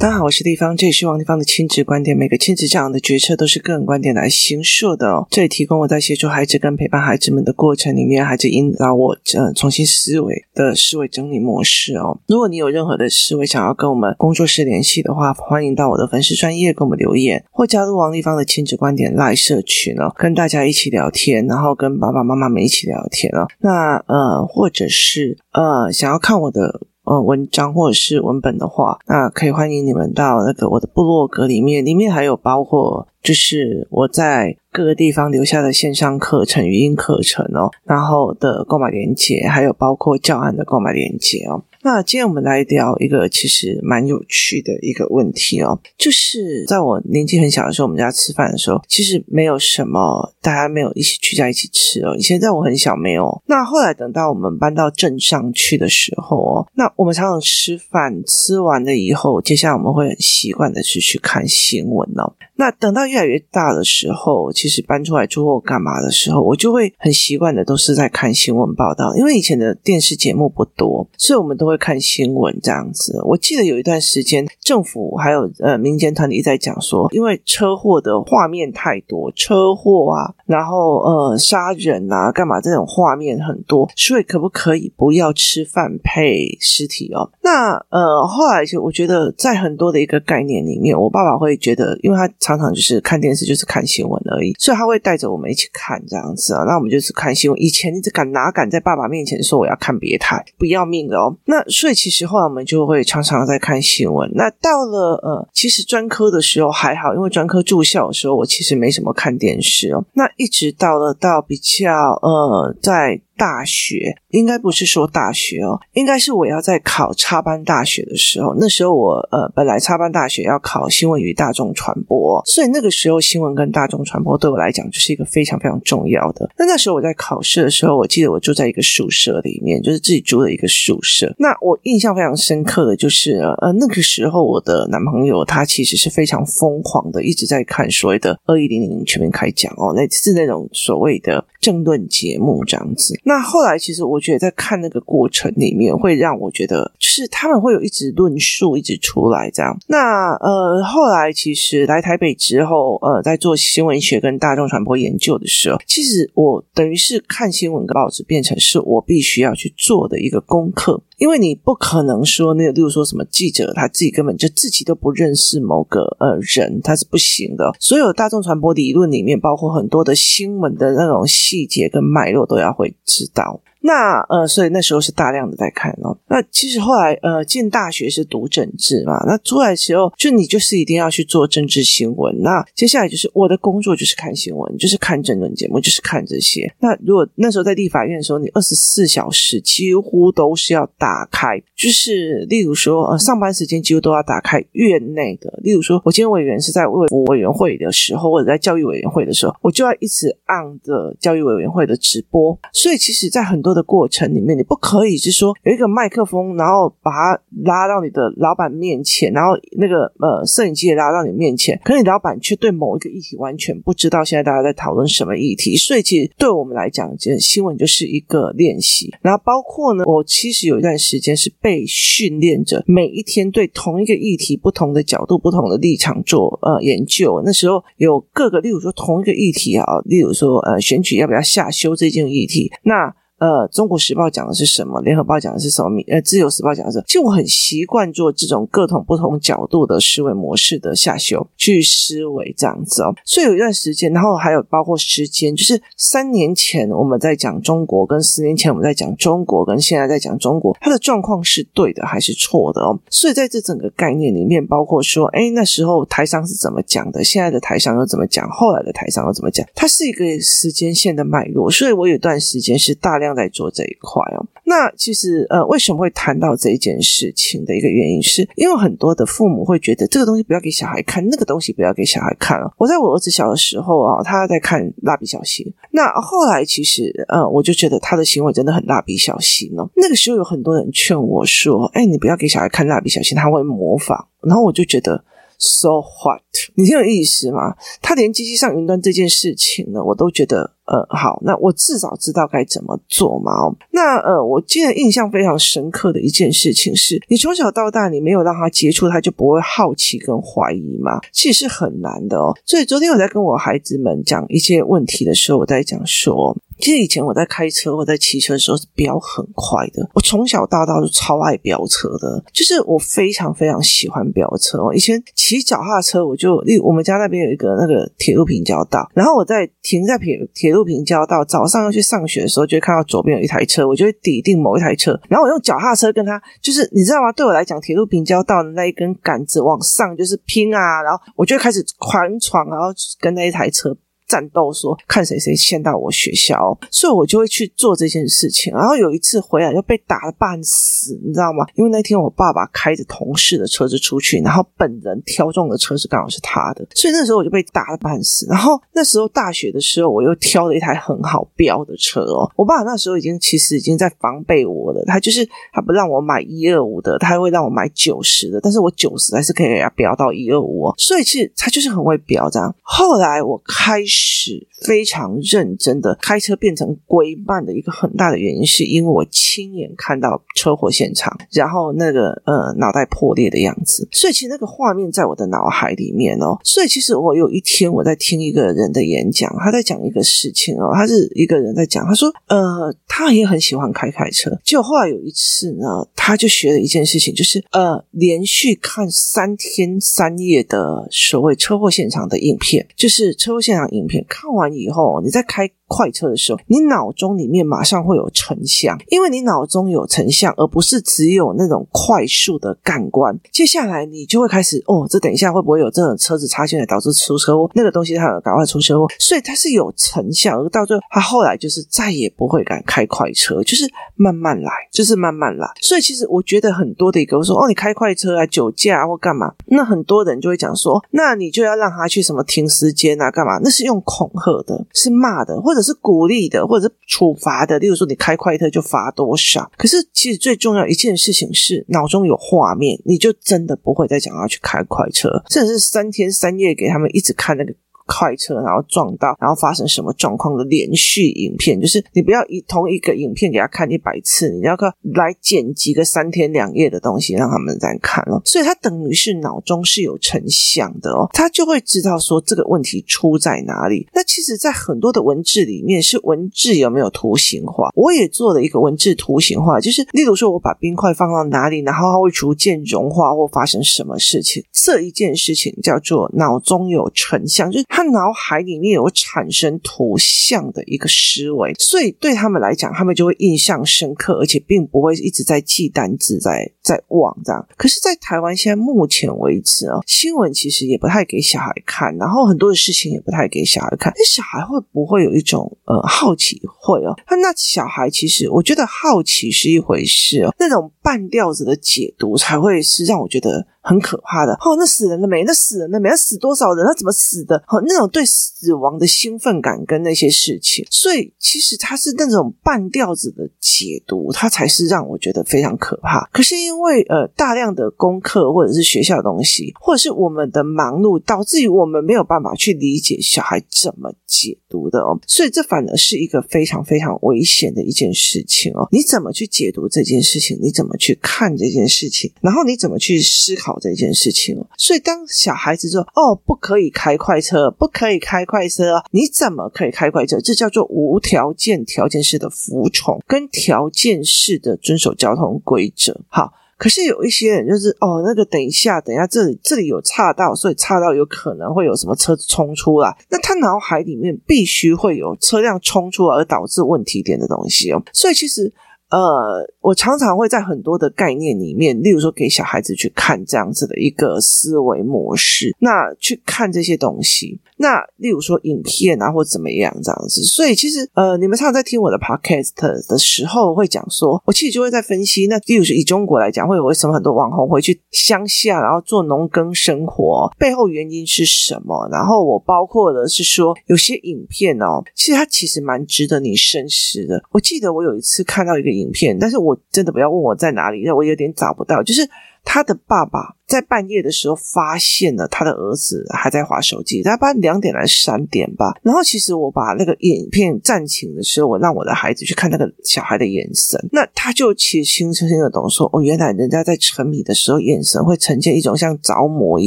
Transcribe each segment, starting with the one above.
大家好，我是丽芳，这里是王立芳的亲子观点。每个亲子这样的决策都是个人观点来形塑的哦。这里提供我在协助孩子跟陪伴孩子们的过程里面，孩子引导我呃重新思维的思维整理模式哦。如果你有任何的思维想要跟我们工作室联系的话，欢迎到我的粉丝专业给我们留言，或加入王立芳的亲子观点赖社群哦，跟大家一起聊天，然后跟爸爸妈妈们一起聊天哦。那呃，或者是呃，想要看我的。呃，文章或者是文本的话，那可以欢迎你们到那个我的部落格里面，里面还有包括就是我在各个地方留下的线上课程、语音课程哦，然后的购买链接，还有包括教案的购买链接哦。那今天我们来聊一个其实蛮有趣的一个问题哦，就是在我年纪很小的时候，我们家吃饭的时候，其实没有什么大家没有一起聚在一起吃哦。以前在我很小没有，那后来等到我们搬到镇上去的时候哦，那我们常常吃饭吃完了以后，接下来我们会很习惯的是去看新闻哦。那等到越来越大的时候，其实搬出来住或干嘛的时候，我就会很习惯的都是在看新闻报道，因为以前的电视节目不多，所以我们都会看新闻这样子。我记得有一段时间，政府还有呃民间团体在讲说，因为车祸的画面太多，车祸啊，然后呃杀人啊，干嘛这种画面很多，所以可不可以不要吃饭配尸体哦？那呃后来就我觉得在很多的一个概念里面，我爸爸会觉得，因为他。常常就是看电视，就是看新闻而已，所以他会带着我们一起看这样子啊。那我们就是看新闻。以前你只敢哪敢在爸爸面前说我要看别台，不要命的哦。那所以其实后来我们就会常常在看新闻。那到了呃，其实专科的时候还好，因为专科住校的时候我其实没什么看电视哦。那一直到了到比较呃在。大学应该不是说大学哦，应该是我要在考插班大学的时候。那时候我呃本来插班大学要考新闻与大众传播，所以那个时候新闻跟大众传播对我来讲就是一个非常非常重要的。那那时候我在考试的时候，我记得我住在一个宿舍里面，就是自己租的一个宿舍。那我印象非常深刻的就是呃那个时候我的男朋友他其实是非常疯狂的，一直在看所谓的二一零零全面开讲哦，那是那种所谓的政论节目这样子。那后来，其实我觉得在看那个过程里面，会让我觉得，就是他们会有一直论述一直出来这样。那呃，后来其实来台北之后，呃，在做新闻学跟大众传播研究的时候，其实我等于是看新闻跟报纸变成是我必须要去做的一个功课。因为你不可能说那个，例如说什么记者他自己根本就自己都不认识某个呃人，他是不行的。所有大众传播理论里面，包括很多的新闻的那种细节跟脉络，都要会知道。那呃，所以那时候是大量的在看哦。那其实后来呃，进大学是读政治嘛。那出来的时候，就你就是一定要去做政治新闻。那接下来就是我的工作就是看新闻，就是看政论节目，就是看这些。那如果那时候在立法院的时候，你二十四小时几乎都是要打开，就是例如说呃，上班时间几乎都要打开院内的。例如说，我今天委员是在卫委员会的时候，或者在教育委员会的时候，我就要一直按着教育委员会的直播。所以其实，在很多的过程里面，你不可以是说有一个麦克风，然后把它拉到你的老板面前，然后那个呃摄影机也拉到你面前，可是你老板却对某一个议题完全不知道现在大家在讨论什么议题。所以其实对我们来讲，这新闻就是一个练习。然后包括呢，我其实有一段时间是被训练着每一天对同一个议题不同的角度、不同的立场做呃研究。那时候有各个，例如说同一个议题啊，例如说呃选举要不要下修这件议题，那。呃，《中国时报》讲的是什么？《联合报》讲的是什么？呃，《自由时报》讲的是，其实我很习惯做这种各种不同角度的思维模式的下修去思维这样子哦。所以有一段时间，然后还有包括时间，就是三年前我们在讲中国，跟十年前我们在讲中国，跟现在在讲中国，它的状况是对的还是错的哦？所以在这整个概念里面，包括说，哎，那时候台商是怎么讲的？现在的台商又怎么讲？后来的台商又怎么讲？它是一个时间线的脉络。所以我有段时间是大量。在做这一块哦，那其实呃，为什么会谈到这一件事情的一个原因，是因为很多的父母会觉得这个东西不要给小孩看，那个东西不要给小孩看哦。我在我儿子小的时候啊，他在看蜡笔小新，那后来其实呃，我就觉得他的行为真的很蜡笔小新哦。那个时候有很多人劝我说：“哎，你不要给小孩看蜡笔小新，他会模仿。”然后我就觉得。So what？你挺有意思吗？他连机器上云端这件事情呢，我都觉得呃，好，那我至少知道该怎么做嘛。哦，那呃，我记得印象非常深刻的一件事情是，你从小到大你没有让他接触，他就不会好奇跟怀疑嘛。其实是很难的哦。所以昨天我在跟我孩子们讲一些问题的时候，我在讲说。其实以前我在开车或在骑车的时候是飙很快的。我从小到大都超爱飙车的，就是我非常非常喜欢飙车。我以前骑脚踏车，我就例如我们家那边有一个那个铁路平交道，然后我在停在铁铁路路平交道，早上要去上学的时候，就会看到左边有一台车，我就会抵定某一台车，然后我用脚踏车跟他，就是你知道吗？对我来讲，铁路平交道的那一根杆子往上就是拼啊，然后我就开始狂闯，然后跟那一台车。战斗说看谁谁先到我学校，所以我就会去做这件事情。然后有一次回来就被打了半死，你知道吗？因为那天我爸爸开着同事的车子出去，然后本人挑中的车子刚好是他的，所以那时候我就被打了半死。然后那时候大学的时候，我又挑了一台很好飙的车哦。我爸那时候已经其实已经在防备我了，他就是他不让我买一二五的，他会让我买九十的，但是我九十还是可以给他飙到一二五哦。所以其实他就是很会飙这样。后来我开始。是非常认真的开车变成龟慢的一个很大的原因，是因为我亲眼看到车祸现场，然后那个呃脑袋破裂的样子，所以其实那个画面在我的脑海里面哦。所以其实我有一天我在听一个人的演讲，他在讲一个事情哦，他是一个人在讲，他说呃他也很喜欢开开车，结果后来有一次呢，他就学了一件事情，就是呃连续看三天三夜的所谓车祸现场的影片，就是车祸现场影。看完以后，你再开。快车的时候，你脑中里面马上会有成像，因为你脑中有成像，而不是只有那种快速的感官。接下来你就会开始哦，这等一下会不会有这种车子插进来导致出车祸？那个东西它有赶快出车祸，所以它是有成像。而到最后，他后来就是再也不会敢开快车，就是慢慢来，就是慢慢来。所以其实我觉得很多的一个我说哦，你开快车啊，酒驾啊或干嘛，那很多人就会讲说，那你就要让他去什么停时间啊，干嘛？那是用恐吓的，是骂的，或者。是鼓励的，或者是处罚的。例如说，你开快车就罚多少。可是，其实最重要一件事情是，脑中有画面，你就真的不会再想要去开快车。甚至是三天三夜给他们一直看那个。快车，然后撞到，然后发生什么状况的连续影片，就是你不要一同一个影片给他看一百次，你要看来剪辑个三天两夜的东西让他们再看哦。所以他等于是脑中是有成像的哦，他就会知道说这个问题出在哪里。那其实，在很多的文字里面，是文字有没有图形化？我也做了一个文字图形化，就是例如说我把冰块放到哪里，然后它会逐渐融化或发生什么事情。这一件事情叫做脑中有成像，就是。他脑海里面有产生图像的一个思维，所以对他们来讲，他们就会印象深刻，而且并不会一直在记单字，在在忘这样。可是，在台湾现在目前为止啊，新闻其实也不太给小孩看，然后很多的事情也不太给小孩看。那小孩会不会有一种呃好奇？会哦。那小孩其实，我觉得好奇是一回事哦，那种半吊子的解读才会是让我觉得。很可怕的哦，那死人了没？那死人了没？那死多少人？他怎么死的？哦，那种对死亡的兴奋感跟那些事情，所以其实他是那种半吊子的解读，它才是让我觉得非常可怕。可是因为呃大量的功课或者是学校的东西，或者是我们的忙碌，导致于我们没有办法去理解小孩怎么解读的哦，所以这反而是一个非常非常危险的一件事情哦。你怎么去解读这件事情？你怎么去看这件事情？然后你怎么去思考？这件事情，所以当小孩子说：“哦，不可以开快车，不可以开快车，你怎么可以开快车？”这叫做无条件、条件式的服从，跟条件式的遵守交通规则。好，可是有一些人就是哦，那个等一下，等一下，这里这里有岔道，所以岔道有可能会有什么车子冲出来，那他脑海里面必须会有车辆冲出来而导致问题点的东西哦。所以其实。呃，我常常会在很多的概念里面，例如说给小孩子去看这样子的一个思维模式，那去看这些东西。那例如说影片啊，或怎么样这样子，所以其实呃，你们常常在听我的 podcast 的时候，会讲说，我其实就会在分析。那例如说以中国来讲，会有为什么很多网红会去乡下，然后做农耕生活，背后原因是什么？然后我包括的是说，有些影片哦，其实它其实蛮值得你深思的。我记得我有一次看到一个影片，但是我真的不要问我在哪里，因为我有点找不到，就是。他的爸爸在半夜的时候发现了他的儿子还在划手机，大概两点来三点吧。然后其实我把那个影片暂停的时候，我让我的孩子去看那个小孩的眼神，那他就其实清清的懂说，哦，原来人家在沉迷的时候，眼神会呈现一种像着魔一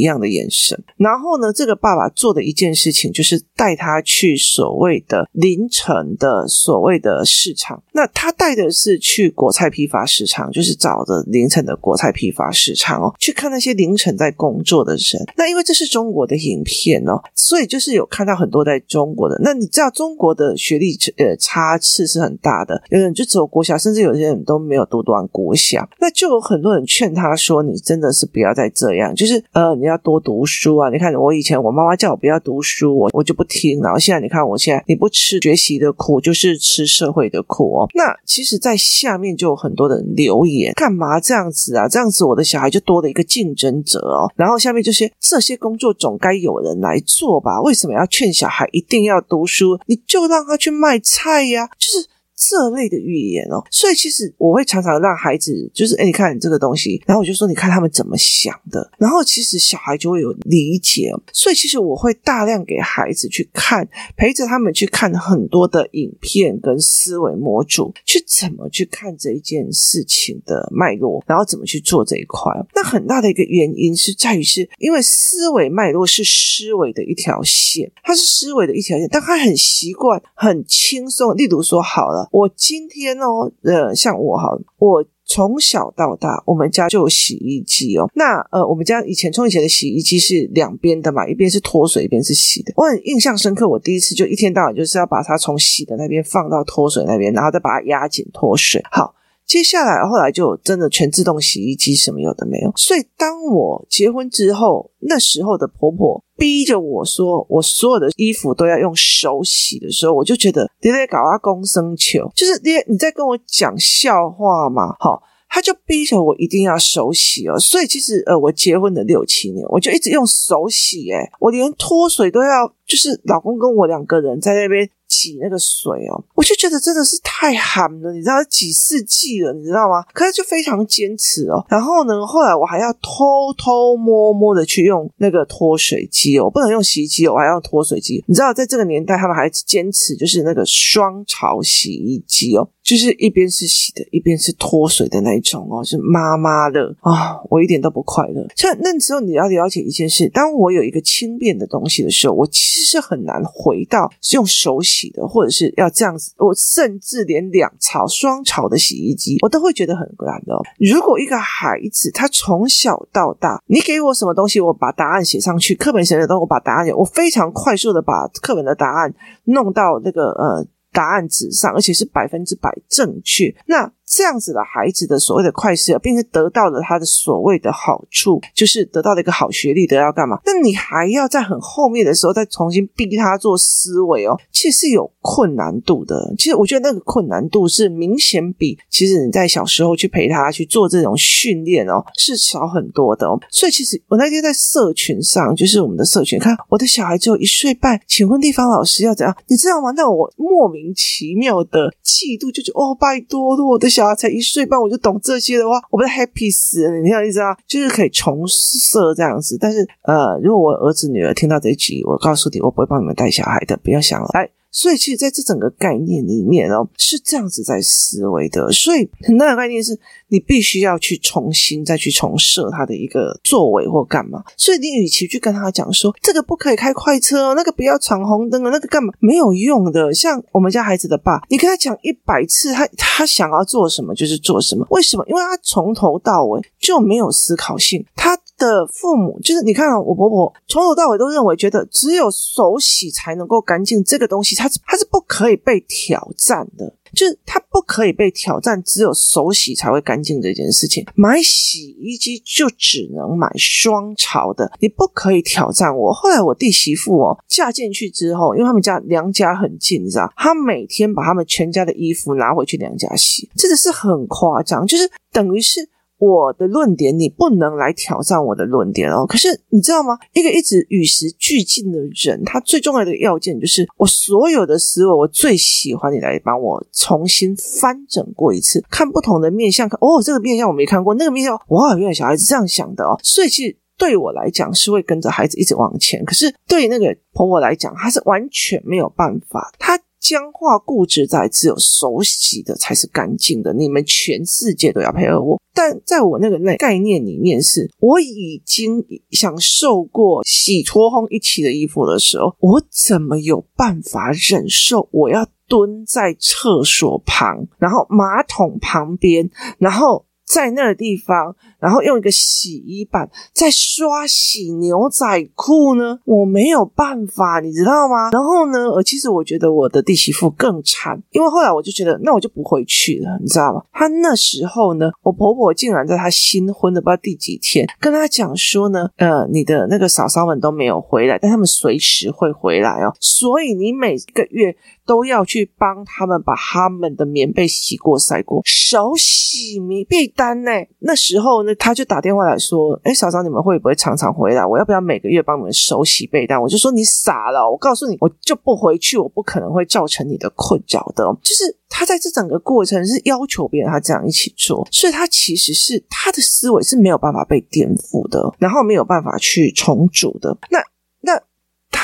样的眼神。然后呢，这个爸爸做的一件事情就是带他去所谓的凌晨的所谓的市场。那他带的是去果菜批发市场，就是找的凌晨的果菜批发市场哦，去看那些凌晨在工作的人。那因为这是中国的影片哦，所以就是有看到很多在中国的。那你知道中国的学历呃差次是很大的，有人就只有国小，甚至有些人都没有读完国小。那就有很多人劝他说：“你真的是不要再这样，就是呃你要多读书啊！你看我以前我妈妈叫我不要读书，我我就不听。然后现在你看我现在你不吃学习的苦，就是吃社会的苦哦。那其实，在下面就有很多人留言，干嘛这样子啊？这样子我的小孩就多了一个竞争者哦。然后下面这些这些工作总该有人来做吧？为什么要劝小孩一定要读书？你就让他去卖菜呀，就是。这类的语言哦，所以其实我会常常让孩子，就是诶，你看这个东西，然后我就说，你看他们怎么想的，然后其实小孩就会有理解，所以其实我会大量给孩子去看，陪着他们去看很多的影片跟思维模组，去怎么去看这一件事情的脉络，然后怎么去做这一块。那很大的一个原因是在于，是因为思维脉络是思维的一条线，它是思维的一条线，但他很习惯很轻松。例如说，好了。我今天哦，呃，像我哈，我从小到大，我们家就有洗衣机哦。那呃，我们家以前从以前的洗衣机是两边的嘛，一边是脱水，一边是洗的。我很印象深刻，我第一次就一天到晚就是要把它从洗的那边放到脱水那边，然后再把它压紧脱水。好。接下来，后来就真的全自动洗衣机，什么有的没有。所以，当我结婚之后，那时候的婆婆逼着我说，我所有的衣服都要用手洗的时候，我就觉得你在搞阿公生球，就是你你在跟我讲笑话嘛？好，他就逼着我一定要手洗哦。所以，其实呃，我结婚的六七年，我就一直用手洗，诶，我连脱水都要，就是老公跟我两个人在那边。挤那个水哦，我就觉得真的是太寒了，你知道几世纪了，你知道吗？可是就非常坚持哦。然后呢，后来我还要偷偷摸摸的去用那个脱水机哦，不能用洗衣机，我还要脱水机。你知道，在这个年代，他们还坚持就是那个双槽洗衣机哦。就是一边是洗的，一边是脱水的那一种哦，是妈妈的啊、我一点都不快乐。像那时候你要了解一件事，当我有一个轻便的东西的时候，我其实是很难回到用手洗的，或者是要这样子。我甚至连两槽、双槽的洗衣机，我都会觉得很难的。如果一个孩子他从小到大，你给我什么东西，我把答案写上去，课本写的东西，我把答案写，我非常快速的把课本的答案弄到那个呃。答案纸上，而且是百分之百正确。那。这样子的孩子的所谓的快思，并且得到了他的所谓的好处，就是得到了一个好学历，得到干嘛？那你还要在很后面的时候再重新逼他做思维哦，其实是有困难度的。其实我觉得那个困难度是明显比其实你在小时候去陪他去做这种训练哦，是少很多的哦。所以其实我那天在社群上，就是我们的社群，看我的小孩只有一岁半，请问地方老师要怎样？你知道吗？那我莫名其妙的嫉妒，就觉得哦，拜托了，我的小。才一岁半我就懂这些的话，我不是 happy 死？你听我意思啊？就是可以重设这样子。但是呃，如果我儿子女儿听到这一集，我告诉你，我不会帮你们带小孩的，不要想了。来。所以，其实在这整个概念里面哦，是这样子在思维的。所以，很大的概念是你必须要去重新再去重设他的一个作为或干嘛。所以，你与其去跟他讲说这个不可以开快车哦，那个不要闯红灯啊，那个干嘛没有用的。像我们家孩子的爸，你跟他讲一百次，他他想要做什么就是做什么。为什么？因为他从头到尾就没有思考性。他。的父母就是你看啊，我婆婆从头到尾都认为，觉得只有手洗才能够干净，这个东西它它是不可以被挑战的，就是它不可以被挑战，只有手洗才会干净这件事情。买洗衣机就只能买双槽的，你不可以挑战我。后来我弟媳妇哦嫁进去之后，因为他们家娘家很近，你知道，她每天把他们全家的衣服拿回去娘家洗，真的是很夸张，就是等于是。我的论点，你不能来挑战我的论点哦。可是你知道吗？一个一直与时俱进的人，他最重要的要件就是，我所有的思维，我最喜欢你来帮我重新翻整过一次，看不同的面相，看哦，这个面相我没看过，那个面相，哇，原来小孩子这样想的哦。所以其实对我来讲，是会跟着孩子一直往前。可是对那个婆婆来讲，她是完全没有办法，她。僵化固执在只有手洗的才是干净的，你们全世界都要配合我。但在我那个那概念里面是，我已经享受过洗脱烘一起的衣服的时候，我怎么有办法忍受我要蹲在厕所旁，然后马桶旁边，然后在那个地方。然后用一个洗衣板在刷洗牛仔裤呢，我没有办法，你知道吗？然后呢，呃，其实我觉得我的弟媳妇更惨，因为后来我就觉得，那我就不回去了，你知道吗？她那时候呢，我婆婆竟然在她新婚的不知道第几天，跟她讲说呢，呃，你的那个嫂嫂们都没有回来，但他们随时会回来哦，所以你每个月都要去帮他们把他们的棉被洗过、晒过，手洗棉被单呢。那时候呢。他就打电话来说：“哎，嫂嫂，你们会不会常常回来？我要不要每个月帮你们手洗被单？”我就说：“你傻了！我告诉你，我就不回去，我不可能会造成你的困扰的。”就是他在这整个过程是要求别人他这样一起做，所以他其实是他的思维是没有办法被颠覆的，然后没有办法去重组的。那那。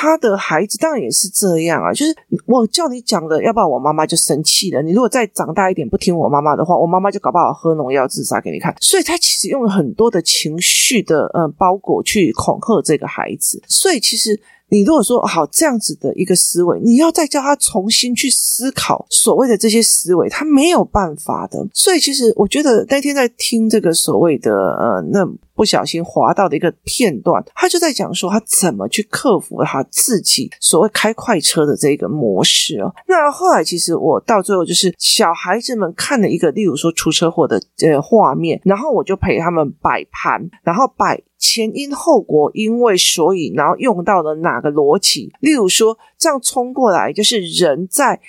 他的孩子当然也是这样啊，就是我叫你讲的，要不然我妈妈就生气了。你如果再长大一点不听我妈妈的话，我妈妈就搞不好喝农药自杀给你看。所以他其实用了很多的情绪的呃包裹去恐吓这个孩子。所以其实你如果说好这样子的一个思维，你要再叫他重新去思考所谓的这些思维，他没有办法的。所以其实我觉得那天在听这个所谓的呃那。不小心滑到的一个片段，他就在讲说他怎么去克服他自己所谓开快车的这个模式哦。那后来其实我到最后就是小孩子们看了一个，例如说出车祸的呃画面，然后我就陪他们摆盘，然后摆前因后果，因为所以，然后用到了哪个逻辑，例如说这样冲过来就是人在。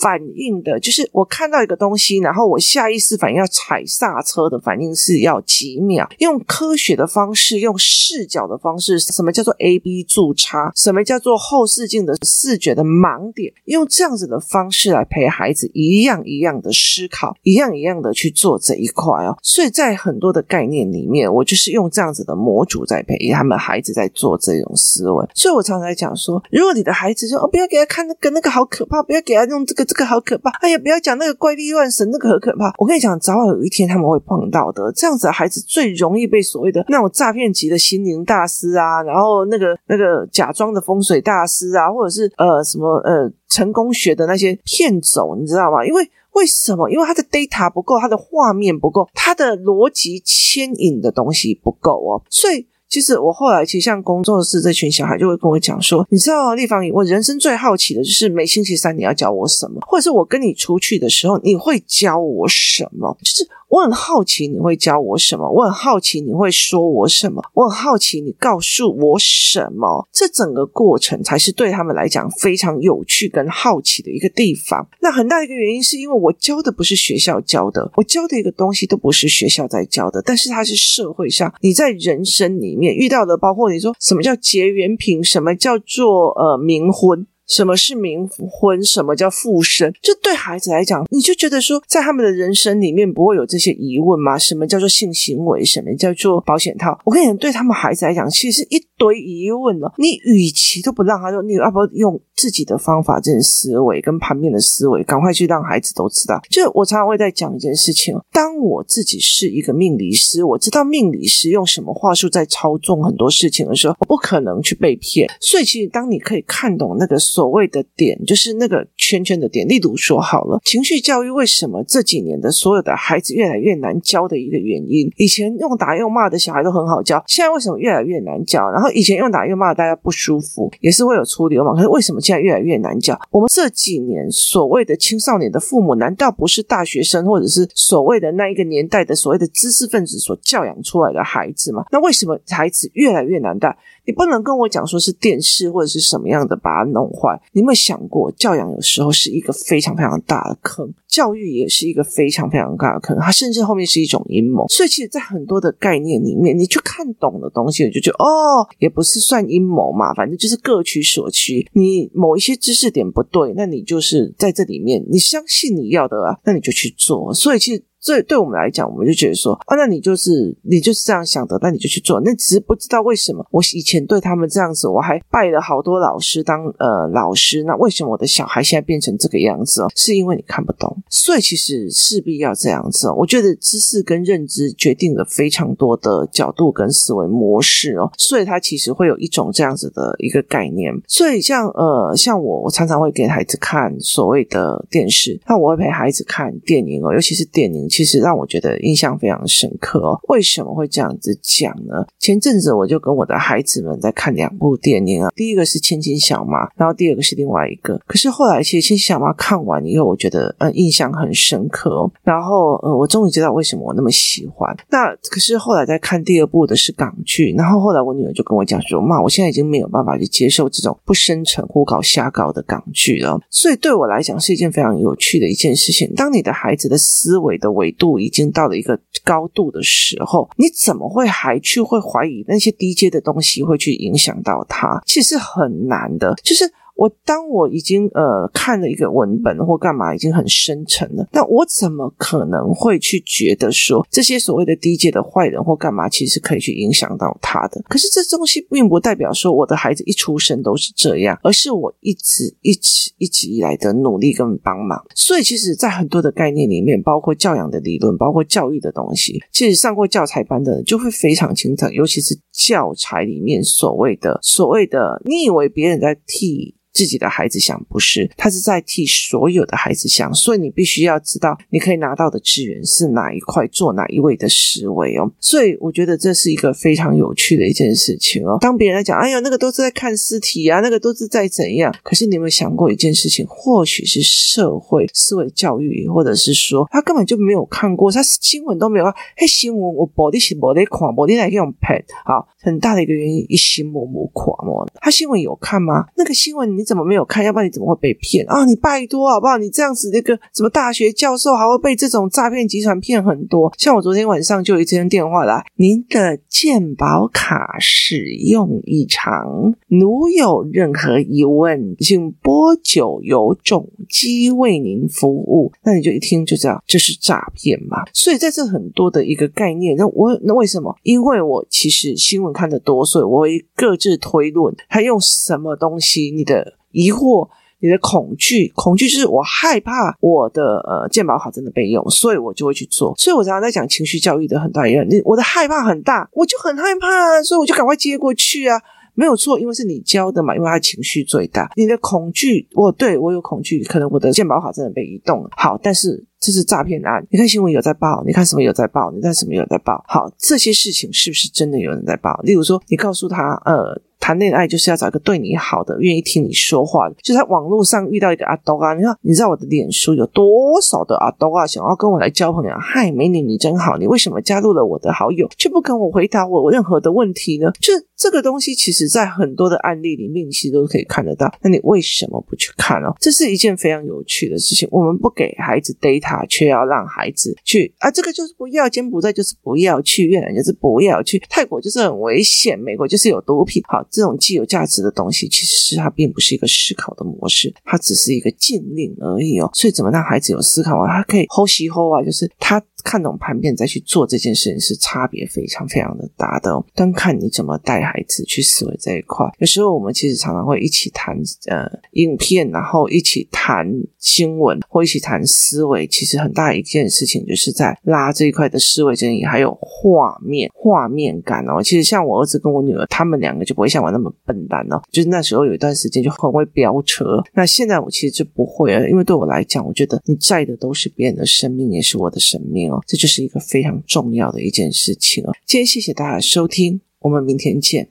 反应的就是我看到一个东西，然后我下意识反应要踩刹车的反应是要几秒。用科学的方式，用视角的方式，什么叫做 A B 柱差？什么叫做后视镜的视觉的盲点？用这样子的方式来陪孩子一样一样的思考，一样一样的去做这一块哦。所以在很多的概念里面，我就是用这样子的模组在陪他们孩子在做这种思维。所以我常常在讲说，如果你的孩子说哦，不要给他看那个那个好可怕，不要给他用这个。这个好可怕！哎呀，不要讲那个怪力乱神，那个很可怕。我跟你讲，早晚有一天他们会碰到的。这样子的孩子最容易被所谓的那种诈骗级的心灵大师啊，然后那个那个假装的风水大师啊，或者是呃什么呃成功学的那些骗走，你知道吗？因为为什么？因为他的 data 不够，他的画面不够，他的逻辑牵引的东西不够哦，所以。其实我后来其实像工作室这群小孩就会跟我讲说，你知道立方体，我人生最好奇的就是每星期三你要教我什么，或者是我跟你出去的时候你会教我什么，就是。我很好奇你会教我什么，我很好奇你会说我什么，我很好奇你告诉我什么。这整个过程才是对他们来讲非常有趣跟好奇的一个地方。那很大一个原因是因为我教的不是学校教的，我教的一个东西都不是学校在教的，但是它是社会上你在人生里面遇到的，包括你说什么叫结缘品，什么叫做呃冥婚。什么是冥婚？什么叫附身？就对孩子来讲，你就觉得说，在他们的人生里面不会有这些疑问吗？什么叫做性行为？什么叫做保险套？我跟你讲，对他们孩子来讲，其实一堆疑问了。你与其都不让他说，你要不要用自己的方法、这种思维跟旁边的思维，赶快去让孩子都知道。就是我常常会在讲一件事情：当我自己是一个命理师，我知道命理师用什么话术在操纵很多事情的时候，我不可能去被骗。所以，其实当你可以看懂那个。所谓的点就是那个圈圈的点。例如说好了，情绪教育为什么这几年的所有的孩子越来越难教的一个原因？以前用打用骂的小孩都很好教，现在为什么越来越难教？然后以前用打用骂大家不舒服，也是会有出流氓。可是为什么现在越来越难教？我们这几年所谓的青少年的父母，难道不是大学生或者是所谓的那一个年代的所谓的知识分子所教养出来的孩子吗？那为什么孩子越来越难带？你不能跟我讲说是电视或者是什么样的把它弄坏。你有没有想过，教养有时候是一个非常非常大的坑？教育也是一个非常非常大的坑，它甚至后面是一种阴谋。所以，其实，在很多的概念里面，你去看懂的东西，你就觉得哦，也不是算阴谋嘛，反正就是各取所需。你某一些知识点不对，那你就是在这里面，你相信你要的啊，那你就去做。所以，其实。所以对我们来讲，我们就觉得说，啊，那你就是你就是这样想的，那你就去做。那只是不知道为什么，我以前对他们这样子，我还拜了好多老师当呃老师，那为什么我的小孩现在变成这个样子哦？是因为你看不懂，所以其实势必要这样子哦。我觉得知识跟认知决定了非常多的角度跟思维模式哦，所以它其实会有一种这样子的一个概念。所以像呃像我，我常常会给孩子看所谓的电视，那我会陪孩子看电影哦，尤其是电影。其实让我觉得印象非常深刻哦。为什么会这样子讲呢？前阵子我就跟我的孩子们在看两部电影啊，第一个是《千金小妈》，然后第二个是另外一个。可是后来，其实《千金小妈》看完以后，我觉得呃印象很深刻哦。然后呃，我终于知道为什么我那么喜欢。那可是后来在看第二部的是港剧，然后后来我女儿就跟我讲说：“妈，我现在已经没有办法去接受这种不深沉、胡搞瞎搞的港剧了。”所以对我来讲是一件非常有趣的一件事情。当你的孩子的思维的维度已经到了一个高度的时候，你怎么会还去会怀疑那些低阶的东西会去影响到他？其实很难的，就是。我当我已经呃看了一个文本或干嘛已经很深沉了，那我怎么可能会去觉得说这些所谓的低阶的坏人或干嘛，其实可以去影响到他的？可是这东西并不代表说我的孩子一出生都是这样，而是我一直一直一直以来的努力跟帮忙。所以其实，在很多的概念里面，包括教养的理论，包括教育的东西，其实上过教材班的人就会非常清楚，尤其是教材里面所谓的所谓的，你以为别人在替。自己的孩子想，不是，他是在替所有的孩子想，所以你必须要知道，你可以拿到的资源是哪一块，做哪一位的思维哦。所以我觉得这是一个非常有趣的一件事情哦。当别人在讲，哎呀，那个都是在看尸体啊，那个都是在怎样？可是你有没有想过一件事情？或许是社会思维教育，或者是说他根本就没有看过，他新闻都没有看。嘿，新闻我保的是保的看，保的来用拍。好，很大的一个原因，一心默默看嘛。他新闻有看吗？那个新闻你。怎么没有看？要不然你怎么会被骗啊？你拜托好不好？你这样子那个什么大学教授还会被这种诈骗集团骗很多。像我昨天晚上就有一通电话来，您的健保卡使用异常，如有任何疑问，请拨九有总机为您服务。那你就一听就知道这是诈骗嘛。所以在这很多的一个概念，那我那为什么？因为我其实新闻看的多，所以我会各自推论，他用什么东西，你的。疑惑，你的恐惧，恐惧就是我害怕我的呃健保卡真的被用，所以我就会去做。所以我常常在讲情绪教育的很大一个，我的害怕很大，我就很害怕，所以我就赶快接过去啊，没有错，因为是你教的嘛，因为他情绪最大。你的恐惧，我对我有恐惧，可能我的健保卡真的被移动了。好，但是这是诈骗案，你看新闻有在报，你看什么有在报，你看什么有在报。好，这些事情是不是真的有人在报？例如说，你告诉他，呃。谈恋爱就是要找一个对你好的、愿意听你说话的。就在网络上遇到一个阿兜啊，你说你知道我的脸书有多少的阿兜啊，想要跟我来交朋友？嗨，美女，你真好，你为什么加入了我的好友，却不跟我回答我任何的问题呢？就这个东西，其实在很多的案例里面，你其实都可以看得到。那你为什么不去看哦？这是一件非常有趣的事情。我们不给孩子 data，却要让孩子去啊，这个就是不要，柬埔寨就是不要去，越南就是不要去，泰国就是很危险，美国就是有毒品。好。这种既有价值的东西，其实它并不是一个思考的模式，它只是一个禁令而已哦。所以，怎么让孩子有思考啊？他可以 hold 西 hold 啊，就是他看懂盘面再去做这件事情，是差别非常非常的大的哦。单看你怎么带孩子去思维这一块，有时候我们其实常常会一起谈呃影片，然后一起谈新闻，或一起谈思维。其实很大一件事情就是在拉这一块的思维整理，还有画面 画面感哦。其实像我儿子跟我女儿，他们两个就不会像我那么笨蛋哦，就是那时候有一段时间就很会飙车。那现在我其实就不会了，因为对我来讲，我觉得你载的都是别人的生命，也是我的生命哦，这就是一个非常重要的一件事情哦。今天谢谢大家收听，我们明天见。